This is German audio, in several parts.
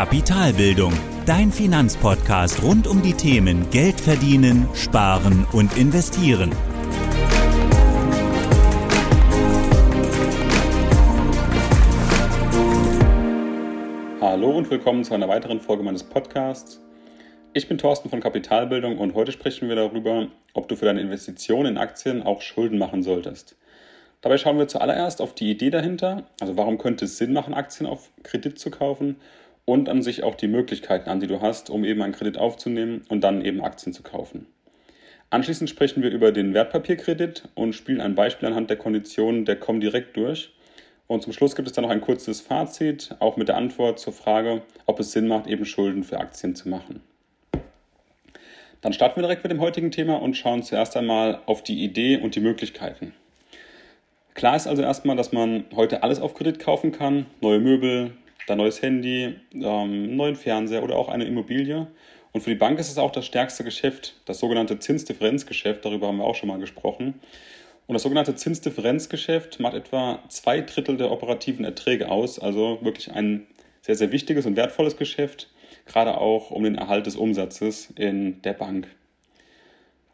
Kapitalbildung, dein Finanzpodcast rund um die Themen Geld verdienen, sparen und investieren. Hallo und willkommen zu einer weiteren Folge meines Podcasts. Ich bin Thorsten von Kapitalbildung und heute sprechen wir darüber, ob du für deine Investition in Aktien auch Schulden machen solltest. Dabei schauen wir zuallererst auf die Idee dahinter, also warum könnte es Sinn machen, Aktien auf Kredit zu kaufen und an sich auch die Möglichkeiten an, die du hast, um eben einen Kredit aufzunehmen und dann eben Aktien zu kaufen. Anschließend sprechen wir über den Wertpapierkredit und spielen ein Beispiel anhand der Konditionen der Comdirect durch. Und zum Schluss gibt es dann noch ein kurzes Fazit, auch mit der Antwort zur Frage, ob es Sinn macht, eben Schulden für Aktien zu machen. Dann starten wir direkt mit dem heutigen Thema und schauen zuerst einmal auf die Idee und die Möglichkeiten. Klar ist also erstmal, dass man heute alles auf Kredit kaufen kann. Neue Möbel, dein neues Handy, ähm, neuen Fernseher oder auch eine Immobilie. Und für die Bank ist es auch das stärkste Geschäft, das sogenannte Zinsdifferenzgeschäft. Darüber haben wir auch schon mal gesprochen. Und das sogenannte Zinsdifferenzgeschäft macht etwa zwei Drittel der operativen Erträge aus. Also wirklich ein sehr, sehr wichtiges und wertvolles Geschäft, gerade auch um den Erhalt des Umsatzes in der Bank.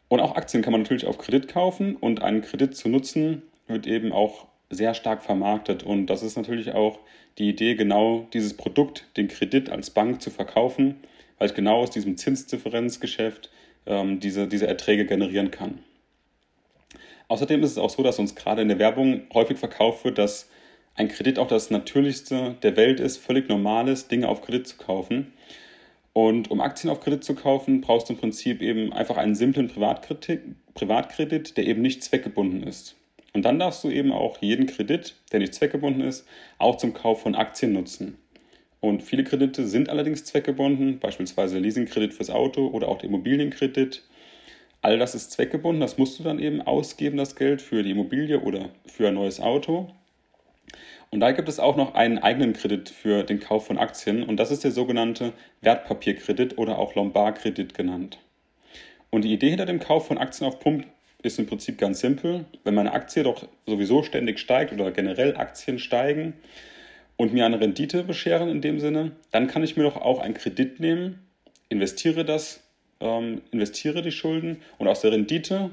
Und auch Aktien kann man natürlich auf Kredit kaufen und einen Kredit zu nutzen wird eben auch sehr stark vermarktet. Und das ist natürlich auch die Idee, genau dieses Produkt, den Kredit als Bank zu verkaufen, weil ich genau aus diesem Zinsdifferenzgeschäft ähm, diese, diese Erträge generieren kann. Außerdem ist es auch so, dass uns gerade in der Werbung häufig verkauft wird, dass ein Kredit auch das Natürlichste der Welt ist, völlig normal Dinge auf Kredit zu kaufen. Und um Aktien auf Kredit zu kaufen, brauchst du im Prinzip eben einfach einen simplen Privatkredit, Privatkredit der eben nicht zweckgebunden ist. Und dann darfst du eben auch jeden Kredit, der nicht zweckgebunden ist, auch zum Kauf von Aktien nutzen. Und viele Kredite sind allerdings zweckgebunden, beispielsweise Leasingkredit fürs Auto oder auch der Immobilienkredit. All das ist zweckgebunden, das musst du dann eben ausgeben, das Geld für die Immobilie oder für ein neues Auto. Und da gibt es auch noch einen eigenen Kredit für den Kauf von Aktien und das ist der sogenannte Wertpapierkredit oder auch Lombardkredit genannt. Und die Idee hinter dem Kauf von Aktien auf Pump ist im Prinzip ganz simpel. Wenn meine Aktie doch sowieso ständig steigt oder generell Aktien steigen und mir eine Rendite bescheren in dem Sinne, dann kann ich mir doch auch einen Kredit nehmen, investiere das, ähm, investiere die Schulden und aus der Rendite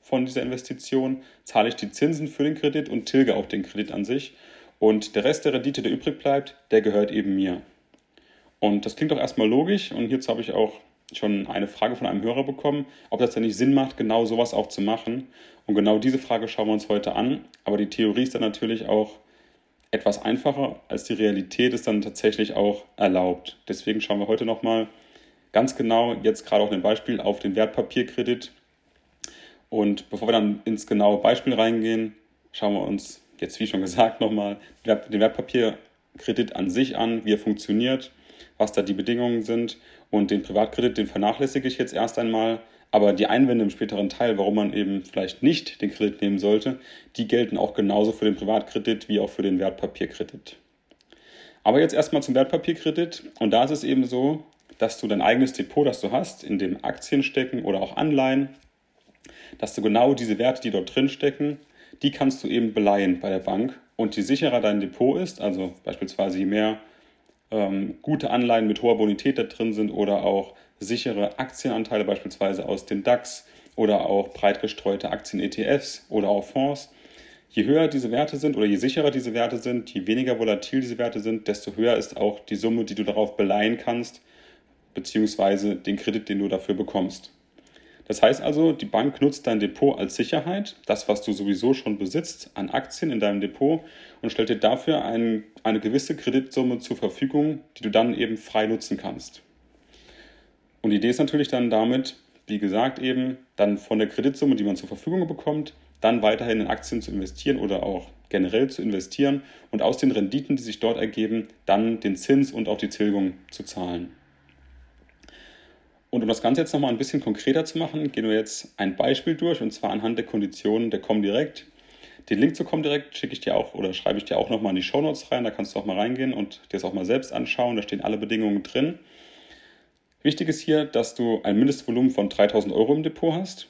von dieser Investition zahle ich die Zinsen für den Kredit und tilge auch den Kredit an sich. Und der Rest der Rendite, der übrig bleibt, der gehört eben mir. Und das klingt doch erstmal logisch und hierzu habe ich auch schon eine Frage von einem Hörer bekommen, ob das denn nicht Sinn macht, genau sowas auch zu machen. Und genau diese Frage schauen wir uns heute an. Aber die Theorie ist dann natürlich auch etwas einfacher, als die Realität ist dann tatsächlich auch erlaubt. Deswegen schauen wir heute nochmal ganz genau, jetzt gerade auch ein Beispiel, auf den Wertpapierkredit. Und bevor wir dann ins genaue Beispiel reingehen, schauen wir uns jetzt, wie schon gesagt, nochmal den Wertpapierkredit an sich an, wie er funktioniert, was da die Bedingungen sind und den Privatkredit, den vernachlässige ich jetzt erst einmal. Aber die Einwände im späteren Teil, warum man eben vielleicht nicht den Kredit nehmen sollte, die gelten auch genauso für den Privatkredit wie auch für den Wertpapierkredit. Aber jetzt erstmal zum Wertpapierkredit. Und da ist es eben so, dass du dein eigenes Depot, das du hast, in dem Aktien stecken oder auch Anleihen, dass du genau diese Werte, die dort drin stecken, die kannst du eben beleihen bei der Bank. Und je sicherer dein Depot ist, also beispielsweise je mehr ähm, gute Anleihen mit hoher Bonität da drin sind oder auch sichere Aktienanteile beispielsweise aus dem DAX oder auch breit gestreute Aktien-ETFs oder auch Fonds. Je höher diese Werte sind oder je sicherer diese Werte sind, je weniger volatil diese Werte sind, desto höher ist auch die Summe, die du darauf beleihen kannst, beziehungsweise den Kredit, den du dafür bekommst. Das heißt also, die Bank nutzt dein Depot als Sicherheit, das, was du sowieso schon besitzt an Aktien in deinem Depot und stellt dir dafür ein, eine gewisse Kreditsumme zur Verfügung, die du dann eben frei nutzen kannst. Und die Idee ist natürlich dann damit, wie gesagt, eben dann von der Kreditsumme, die man zur Verfügung bekommt, dann weiterhin in Aktien zu investieren oder auch generell zu investieren und aus den Renditen, die sich dort ergeben, dann den Zins und auch die Tilgung zu zahlen. Und um das Ganze jetzt nochmal ein bisschen konkreter zu machen, gehen wir jetzt ein Beispiel durch und zwar anhand der Konditionen der Comdirect. Den Link zu Comdirect schicke ich dir auch oder schreibe ich dir auch nochmal in die Shownotes rein. Da kannst du auch mal reingehen und dir das auch mal selbst anschauen. Da stehen alle Bedingungen drin. Wichtig ist hier, dass du ein Mindestvolumen von 3000 Euro im Depot hast.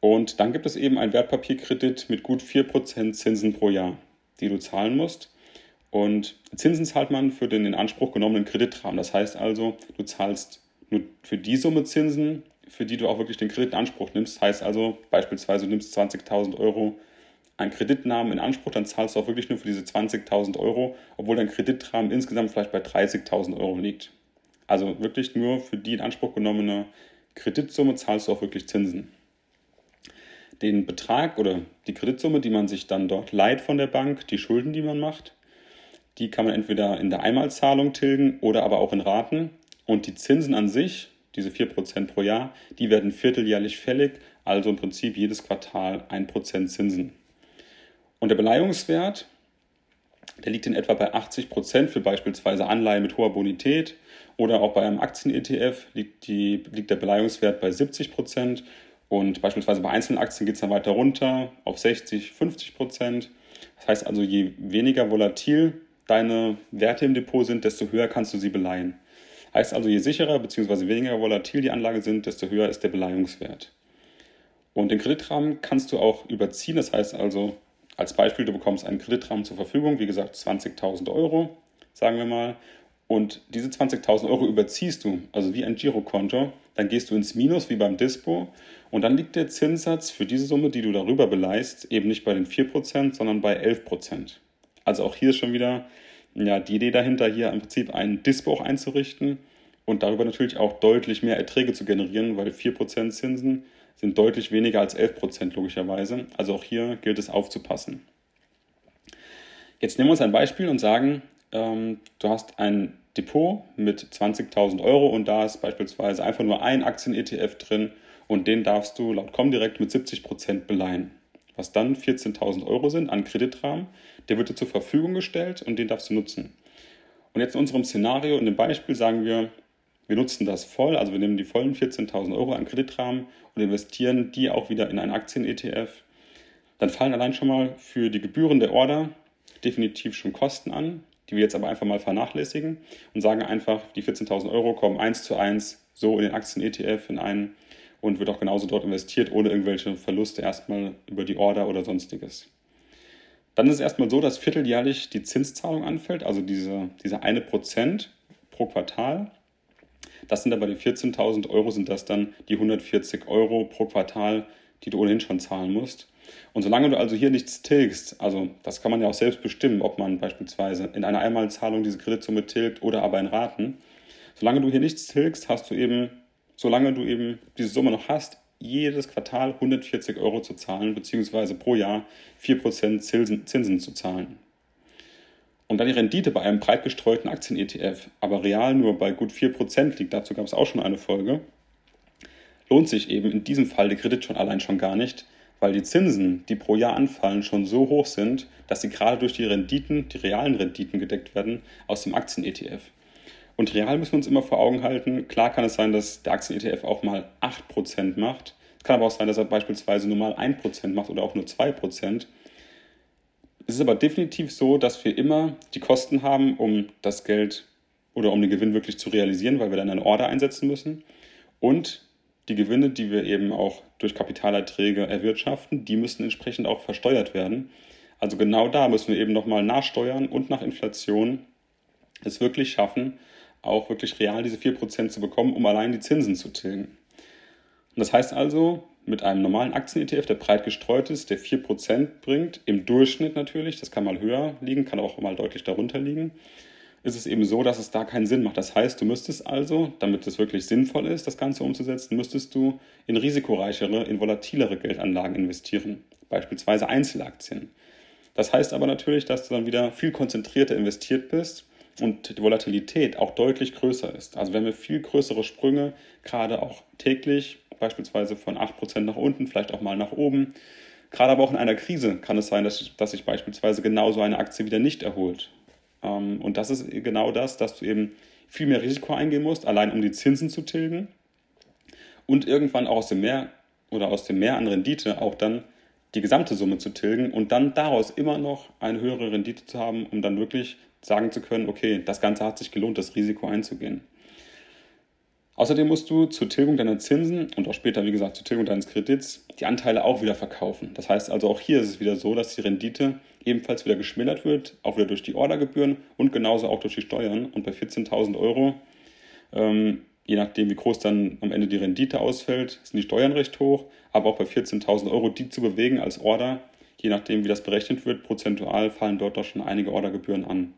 Und dann gibt es eben einen Wertpapierkredit mit gut 4% Zinsen pro Jahr, die du zahlen musst. Und Zinsen zahlt man für den in Anspruch genommenen Kreditrahmen. Das heißt also, du zahlst nur für die Summe Zinsen, für die du auch wirklich den Kredit in Anspruch nimmst. Heißt also, beispielsweise du nimmst 20.000 Euro einen Kreditnamen in Anspruch, dann zahlst du auch wirklich nur für diese 20.000 Euro, obwohl dein Kreditrahmen insgesamt vielleicht bei 30.000 Euro liegt. Also wirklich nur für die in Anspruch genommene Kreditsumme zahlst du auch wirklich Zinsen. Den Betrag oder die Kreditsumme, die man sich dann dort leiht von der Bank, die Schulden, die man macht, die kann man entweder in der Einmalzahlung tilgen oder aber auch in Raten. Und die Zinsen an sich, diese 4% pro Jahr, die werden vierteljährlich fällig, also im Prinzip jedes Quartal 1% Zinsen. Und der Beleihungswert, der liegt in etwa bei 80 Prozent für beispielsweise Anleihen mit hoher Bonität oder auch bei einem Aktien-ETF liegt, liegt der Beleihungswert bei 70 Prozent und beispielsweise bei einzelnen Aktien geht es dann weiter runter auf 60, 50 Prozent. Das heißt also, je weniger volatil deine Werte im Depot sind, desto höher kannst du sie beleihen. Heißt also, je sicherer bzw. weniger volatil die Anlage sind, desto höher ist der Beleihungswert. Und den Kreditrahmen kannst du auch überziehen. Das heißt also, als Beispiel, du bekommst einen Kreditrahmen zur Verfügung, wie gesagt 20.000 Euro, sagen wir mal, und diese 20.000 Euro überziehst du, also wie ein Girokonto, dann gehst du ins Minus wie beim Dispo und dann liegt der Zinssatz für diese Summe, die du darüber beleihst, eben nicht bei den 4%, sondern bei 11%. Also auch hier schon wieder ja, die Idee dahinter, hier im Prinzip einen Dispo auch einzurichten und darüber natürlich auch deutlich mehr Erträge zu generieren, weil 4% Zinsen sind deutlich weniger als 11 Prozent logischerweise. Also auch hier gilt es aufzupassen. Jetzt nehmen wir uns ein Beispiel und sagen, ähm, du hast ein Depot mit 20.000 Euro und da ist beispielsweise einfach nur ein Aktien-ETF drin und den darfst du laut Comdirect mit 70 Prozent beleihen. Was dann 14.000 Euro sind an Kreditrahmen, der wird dir zur Verfügung gestellt und den darfst du nutzen. Und jetzt in unserem Szenario, in dem Beispiel sagen wir, wir nutzen das voll, also wir nehmen die vollen 14.000 Euro an Kreditrahmen und investieren die auch wieder in einen Aktien-ETF. Dann fallen allein schon mal für die Gebühren der Order definitiv schon Kosten an, die wir jetzt aber einfach mal vernachlässigen und sagen einfach, die 14.000 Euro kommen eins zu eins so in den Aktien-ETF in einen und wird auch genauso dort investiert, ohne irgendwelche Verluste erstmal über die Order oder sonstiges. Dann ist es erstmal so, dass vierteljährlich die Zinszahlung anfällt, also diese, diese eine Prozent pro Quartal. Das sind aber die 14.000 Euro, sind das dann die 140 Euro pro Quartal, die du ohnehin schon zahlen musst. Und solange du also hier nichts tilgst, also das kann man ja auch selbst bestimmen, ob man beispielsweise in einer Einmalzahlung diese Kreditsumme tilgt oder aber in Raten, solange du hier nichts tilgst, hast du eben, solange du eben diese Summe noch hast, jedes Quartal 140 Euro zu zahlen, beziehungsweise pro Jahr 4% Zinsen, Zinsen zu zahlen. Und dann die Rendite bei einem breit gestreuten Aktien-ETF, aber real nur bei gut 4% liegt, dazu gab es auch schon eine Folge, lohnt sich eben in diesem Fall der Kredit schon allein schon gar nicht, weil die Zinsen, die pro Jahr anfallen, schon so hoch sind, dass sie gerade durch die Renditen, die realen Renditen gedeckt werden aus dem Aktien-ETF. Und real müssen wir uns immer vor Augen halten, klar kann es sein, dass der Aktien-ETF auch mal 8% macht. Es kann aber auch sein, dass er beispielsweise nur mal 1% macht oder auch nur 2%. Es ist aber definitiv so, dass wir immer die Kosten haben, um das Geld oder um den Gewinn wirklich zu realisieren, weil wir dann eine Order einsetzen müssen. Und die Gewinne, die wir eben auch durch Kapitalerträge erwirtschaften, die müssen entsprechend auch versteuert werden. Also genau da müssen wir eben nochmal nachsteuern und nach Inflation es wirklich schaffen, auch wirklich real diese 4% zu bekommen, um allein die Zinsen zu tilgen. Und das heißt also, mit einem normalen Aktien-ETF, der breit gestreut ist, der 4% bringt, im Durchschnitt natürlich, das kann mal höher liegen, kann auch mal deutlich darunter liegen, ist es eben so, dass es da keinen Sinn macht. Das heißt, du müsstest also, damit es wirklich sinnvoll ist, das Ganze umzusetzen, müsstest du in risikoreichere, in volatilere Geldanlagen investieren, beispielsweise Einzelaktien. Das heißt aber natürlich, dass du dann wieder viel konzentrierter investiert bist und die Volatilität auch deutlich größer ist. Also wenn wir viel größere Sprünge, gerade auch täglich, beispielsweise von 8% nach unten, vielleicht auch mal nach oben. Gerade aber auch in einer Krise kann es sein, dass, dass sich beispielsweise genau so eine Aktie wieder nicht erholt. Ähm, und das ist genau das, dass du eben viel mehr Risiko eingehen musst, allein um die Zinsen zu tilgen und irgendwann auch aus dem Mehr oder aus dem Mehr an Rendite auch dann die gesamte Summe zu tilgen und dann daraus immer noch eine höhere Rendite zu haben, um dann wirklich sagen zu können, okay, das Ganze hat sich gelohnt, das Risiko einzugehen. Außerdem musst du zur Tilgung deiner Zinsen und auch später, wie gesagt, zur Tilgung deines Kredits die Anteile auch wieder verkaufen. Das heißt also, auch hier ist es wieder so, dass die Rendite ebenfalls wieder geschmälert wird, auch wieder durch die Ordergebühren und genauso auch durch die Steuern. Und bei 14.000 Euro, ähm, je nachdem, wie groß dann am Ende die Rendite ausfällt, sind die Steuern recht hoch. Aber auch bei 14.000 Euro, die zu bewegen als Order, je nachdem, wie das berechnet wird, prozentual fallen dort doch schon einige Ordergebühren an.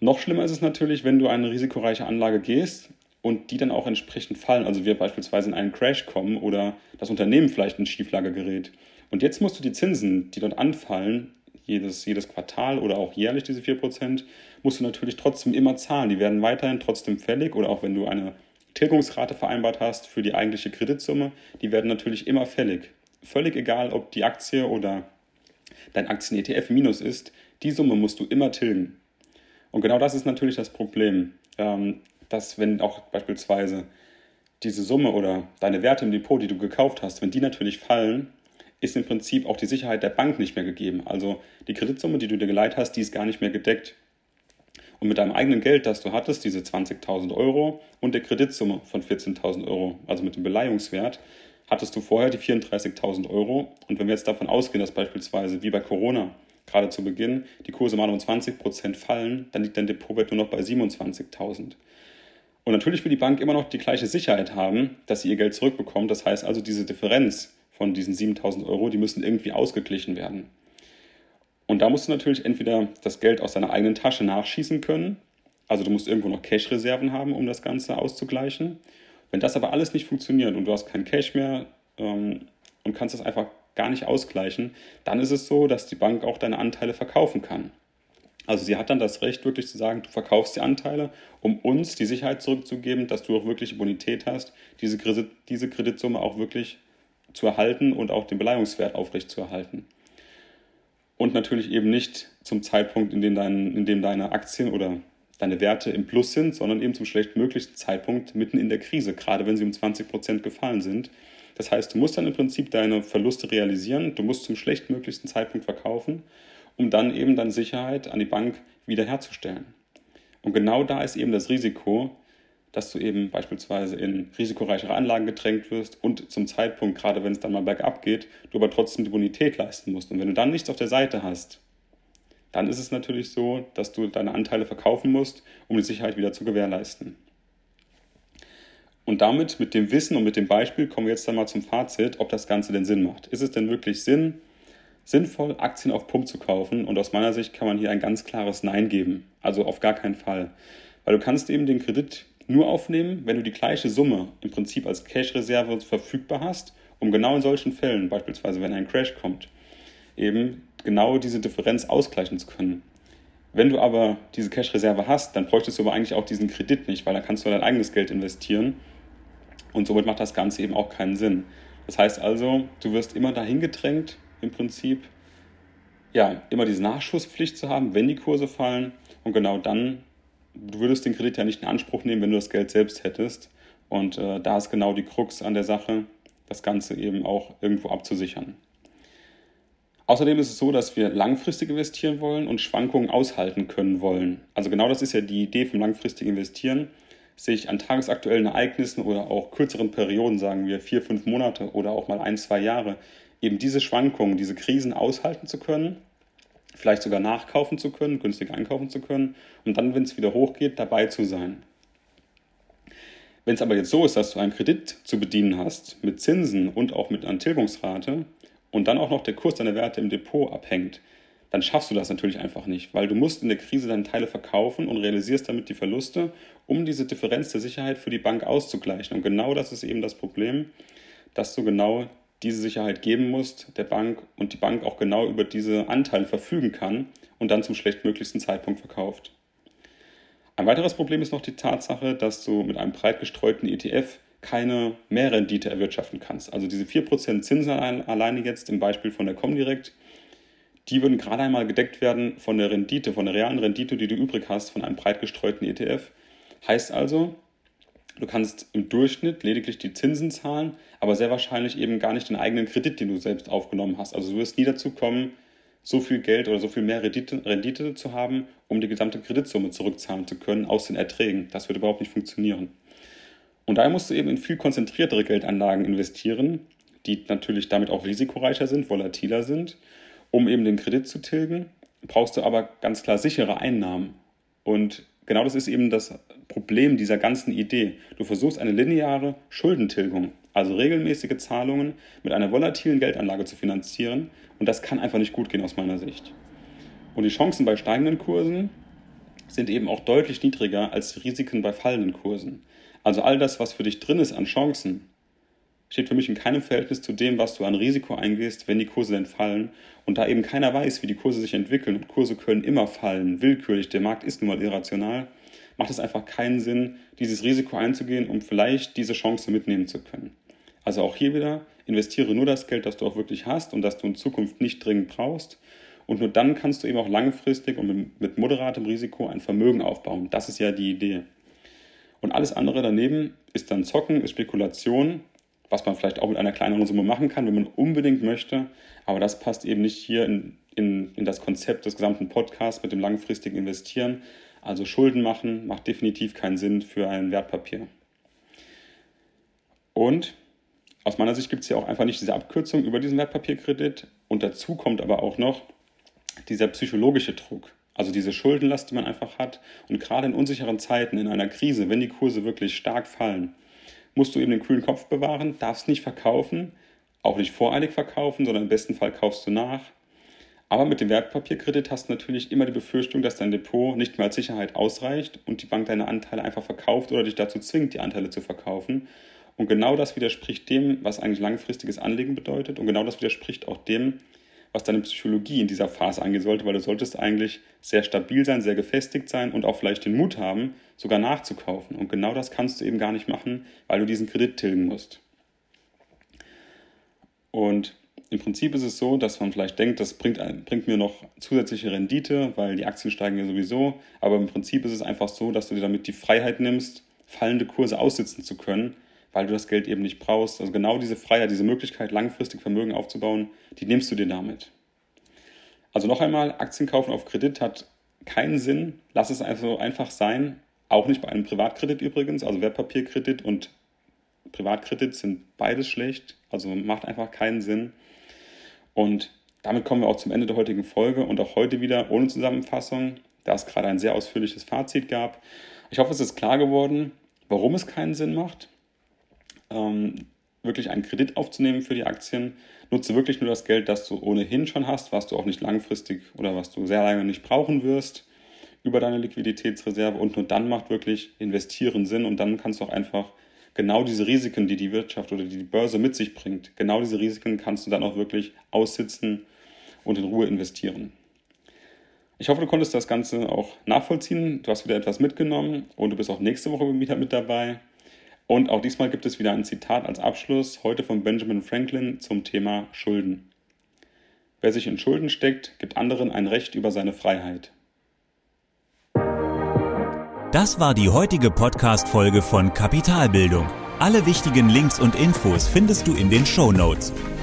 Noch schlimmer ist es natürlich, wenn du eine risikoreiche Anlage gehst und die dann auch entsprechend fallen. Also wir beispielsweise in einen Crash kommen oder das Unternehmen vielleicht in Schieflage gerät. Und jetzt musst du die Zinsen, die dort anfallen, jedes, jedes Quartal oder auch jährlich diese 4%, musst du natürlich trotzdem immer zahlen. Die werden weiterhin trotzdem fällig oder auch wenn du eine Tilgungsrate vereinbart hast für die eigentliche Kreditsumme, die werden natürlich immer fällig. Völlig egal, ob die Aktie oder dein Aktien-ETF minus ist, die Summe musst du immer tilgen. Und genau das ist natürlich das Problem, ähm, dass wenn auch beispielsweise diese Summe oder deine Werte im Depot, die du gekauft hast, wenn die natürlich fallen, ist im Prinzip auch die Sicherheit der Bank nicht mehr gegeben. Also die Kreditsumme, die du dir geleiht hast, die ist gar nicht mehr gedeckt. Und mit deinem eigenen Geld, das du hattest, diese 20.000 Euro und der Kreditsumme von 14.000 Euro, also mit dem Beleihungswert, hattest du vorher die 34.000 Euro. Und wenn wir jetzt davon ausgehen, dass beispielsweise wie bei Corona gerade zu Beginn die Kurse mal um 20 Prozent fallen, dann liegt dein Depotwert nur noch bei 27.000. Und natürlich will die Bank immer noch die gleiche Sicherheit haben, dass sie ihr Geld zurückbekommt. Das heißt also, diese Differenz von diesen 7.000 Euro, die müssen irgendwie ausgeglichen werden. Und da musst du natürlich entweder das Geld aus deiner eigenen Tasche nachschießen können, also du musst irgendwo noch Cash-Reserven haben, um das Ganze auszugleichen. Wenn das aber alles nicht funktioniert und du hast kein Cash mehr ähm, und kannst das einfach gar nicht ausgleichen, dann ist es so, dass die Bank auch deine Anteile verkaufen kann. Also sie hat dann das Recht, wirklich zu sagen, du verkaufst die Anteile, um uns die Sicherheit zurückzugeben, dass du auch wirklich Bonität hast, diese, Kredit, diese Kreditsumme auch wirklich zu erhalten und auch den Beleihungswert aufrechtzuerhalten. Und natürlich eben nicht zum Zeitpunkt, in dem, dein, in dem deine Aktien oder deine Werte im Plus sind, sondern eben zum schlechtmöglichsten Zeitpunkt mitten in der Krise, gerade wenn sie um 20 Prozent gefallen sind. Das heißt, du musst dann im Prinzip deine Verluste realisieren, du musst zum schlechtmöglichsten Zeitpunkt verkaufen, um dann eben deine Sicherheit an die Bank wiederherzustellen. Und genau da ist eben das Risiko, dass du eben beispielsweise in risikoreichere Anlagen gedrängt wirst und zum Zeitpunkt, gerade wenn es dann mal bergab geht, du aber trotzdem die Bonität leisten musst. Und wenn du dann nichts auf der Seite hast, dann ist es natürlich so, dass du deine Anteile verkaufen musst, um die Sicherheit wieder zu gewährleisten. Und damit, mit dem Wissen und mit dem Beispiel, kommen wir jetzt dann mal zum Fazit, ob das Ganze denn Sinn macht. Ist es denn wirklich Sinn, sinnvoll, Aktien auf Pump zu kaufen? Und aus meiner Sicht kann man hier ein ganz klares Nein geben. Also auf gar keinen Fall. Weil du kannst eben den Kredit nur aufnehmen, wenn du die gleiche Summe im Prinzip als Cash-Reserve verfügbar hast, um genau in solchen Fällen, beispielsweise wenn ein Crash kommt, eben genau diese Differenz ausgleichen zu können. Wenn du aber diese Cash-Reserve hast, dann bräuchtest du aber eigentlich auch diesen Kredit nicht, weil dann kannst du dein eigenes Geld investieren und somit macht das Ganze eben auch keinen Sinn. Das heißt also, du wirst immer dahin gedrängt, im Prinzip, ja, immer diese Nachschusspflicht zu haben, wenn die Kurse fallen. Und genau dann, du würdest den Kredit ja nicht in Anspruch nehmen, wenn du das Geld selbst hättest. Und äh, da ist genau die Krux an der Sache, das Ganze eben auch irgendwo abzusichern. Außerdem ist es so, dass wir langfristig investieren wollen und Schwankungen aushalten können wollen. Also genau das ist ja die Idee vom langfristigen Investieren sich an tagesaktuellen Ereignissen oder auch kürzeren Perioden, sagen wir vier, fünf Monate oder auch mal ein, zwei Jahre, eben diese Schwankungen, diese Krisen aushalten zu können, vielleicht sogar nachkaufen zu können, günstig einkaufen zu können und dann, wenn es wieder hochgeht, dabei zu sein. Wenn es aber jetzt so ist, dass du einen Kredit zu bedienen hast mit Zinsen und auch mit einer Tilgungsrate und dann auch noch der Kurs deiner Werte im Depot abhängt, dann schaffst du das natürlich einfach nicht, weil du musst in der Krise deine Teile verkaufen und realisierst damit die Verluste, um diese Differenz der Sicherheit für die Bank auszugleichen. Und genau das ist eben das Problem, dass du genau diese Sicherheit geben musst der Bank und die Bank auch genau über diese Anteile verfügen kann und dann zum schlechtmöglichsten Zeitpunkt verkauft. Ein weiteres Problem ist noch die Tatsache, dass du mit einem breit gestreuten ETF keine Mehrrendite erwirtschaften kannst. Also diese 4% Zinsen alleine jetzt im Beispiel von der Comdirect, die würden gerade einmal gedeckt werden von der Rendite, von der realen Rendite, die du übrig hast von einem breit gestreuten ETF. Heißt also, du kannst im Durchschnitt lediglich die Zinsen zahlen, aber sehr wahrscheinlich eben gar nicht den eigenen Kredit, den du selbst aufgenommen hast. Also du wirst nie dazu kommen, so viel Geld oder so viel mehr Rendite, Rendite zu haben, um die gesamte Kreditsumme zurückzahlen zu können aus den Erträgen. Das wird überhaupt nicht funktionieren. Und daher musst du eben in viel konzentriertere Geldanlagen investieren, die natürlich damit auch risikoreicher sind, volatiler sind, um eben den Kredit zu tilgen. Brauchst du aber ganz klar sichere Einnahmen. Und genau das ist eben das Problem dieser ganzen Idee. Du versuchst eine lineare Schuldentilgung, also regelmäßige Zahlungen mit einer volatilen Geldanlage zu finanzieren. Und das kann einfach nicht gut gehen aus meiner Sicht. Und die Chancen bei steigenden Kursen sind eben auch deutlich niedriger als die Risiken bei fallenden Kursen. Also all das, was für dich drin ist an Chancen, steht für mich in keinem Verhältnis zu dem, was du an Risiko eingehst, wenn die Kurse denn fallen. Und da eben keiner weiß, wie die Kurse sich entwickeln und Kurse können immer fallen, willkürlich, der Markt ist nun mal irrational, macht es einfach keinen Sinn, dieses Risiko einzugehen, um vielleicht diese Chance mitnehmen zu können. Also auch hier wieder, investiere nur das Geld, das du auch wirklich hast und das du in Zukunft nicht dringend brauchst. Und nur dann kannst du eben auch langfristig und mit moderatem Risiko ein Vermögen aufbauen. Das ist ja die Idee. Und alles andere daneben ist dann Zocken, ist Spekulation was man vielleicht auch mit einer kleineren Summe machen kann, wenn man unbedingt möchte. Aber das passt eben nicht hier in, in, in das Konzept des gesamten Podcasts mit dem langfristigen Investieren. Also Schulden machen macht definitiv keinen Sinn für ein Wertpapier. Und aus meiner Sicht gibt es ja auch einfach nicht diese Abkürzung über diesen Wertpapierkredit. Und dazu kommt aber auch noch dieser psychologische Druck. Also diese Schuldenlast, die man einfach hat. Und gerade in unsicheren Zeiten, in einer Krise, wenn die Kurse wirklich stark fallen, musst du eben den kühlen Kopf bewahren, darfst nicht verkaufen, auch nicht voreilig verkaufen, sondern im besten Fall kaufst du nach. Aber mit dem Wertpapierkredit hast du natürlich immer die Befürchtung, dass dein Depot nicht mehr als Sicherheit ausreicht und die Bank deine Anteile einfach verkauft oder dich dazu zwingt, die Anteile zu verkaufen. Und genau das widerspricht dem, was eigentlich langfristiges Anlegen bedeutet. Und genau das widerspricht auch dem, was deine Psychologie in dieser Phase angehen sollte, weil du solltest eigentlich sehr stabil sein, sehr gefestigt sein und auch vielleicht den Mut haben, sogar nachzukaufen. Und genau das kannst du eben gar nicht machen, weil du diesen Kredit tilgen musst. Und im Prinzip ist es so, dass man vielleicht denkt, das bringt, bringt mir noch zusätzliche Rendite, weil die Aktien steigen ja sowieso. Aber im Prinzip ist es einfach so, dass du dir damit die Freiheit nimmst, fallende Kurse aussitzen zu können, weil du das Geld eben nicht brauchst. Also genau diese Freiheit, diese Möglichkeit, langfristig Vermögen aufzubauen, die nimmst du dir damit. Also noch einmal, Aktien kaufen auf Kredit hat keinen Sinn. Lass es also einfach sein. Auch nicht bei einem Privatkredit übrigens. Also Wertpapierkredit und Privatkredit sind beides schlecht. Also macht einfach keinen Sinn. Und damit kommen wir auch zum Ende der heutigen Folge und auch heute wieder ohne Zusammenfassung, da es gerade ein sehr ausführliches Fazit gab. Ich hoffe, es ist klar geworden, warum es keinen Sinn macht ähm, wirklich einen Kredit aufzunehmen für die Aktien. Nutze wirklich nur das Geld, das du ohnehin schon hast, was du auch nicht langfristig oder was du sehr lange nicht brauchen wirst, über deine Liquiditätsreserve. Und nur dann macht wirklich Investieren Sinn und dann kannst du auch einfach genau diese Risiken, die die Wirtschaft oder die Börse mit sich bringt, genau diese Risiken kannst du dann auch wirklich aussitzen und in Ruhe investieren. Ich hoffe, du konntest das Ganze auch nachvollziehen. Du hast wieder etwas mitgenommen und du bist auch nächste Woche wieder mit dabei. Und auch diesmal gibt es wieder ein Zitat als Abschluss, heute von Benjamin Franklin zum Thema Schulden. Wer sich in Schulden steckt, gibt anderen ein Recht über seine Freiheit. Das war die heutige Podcast-Folge von Kapitalbildung. Alle wichtigen Links und Infos findest du in den Show Notes.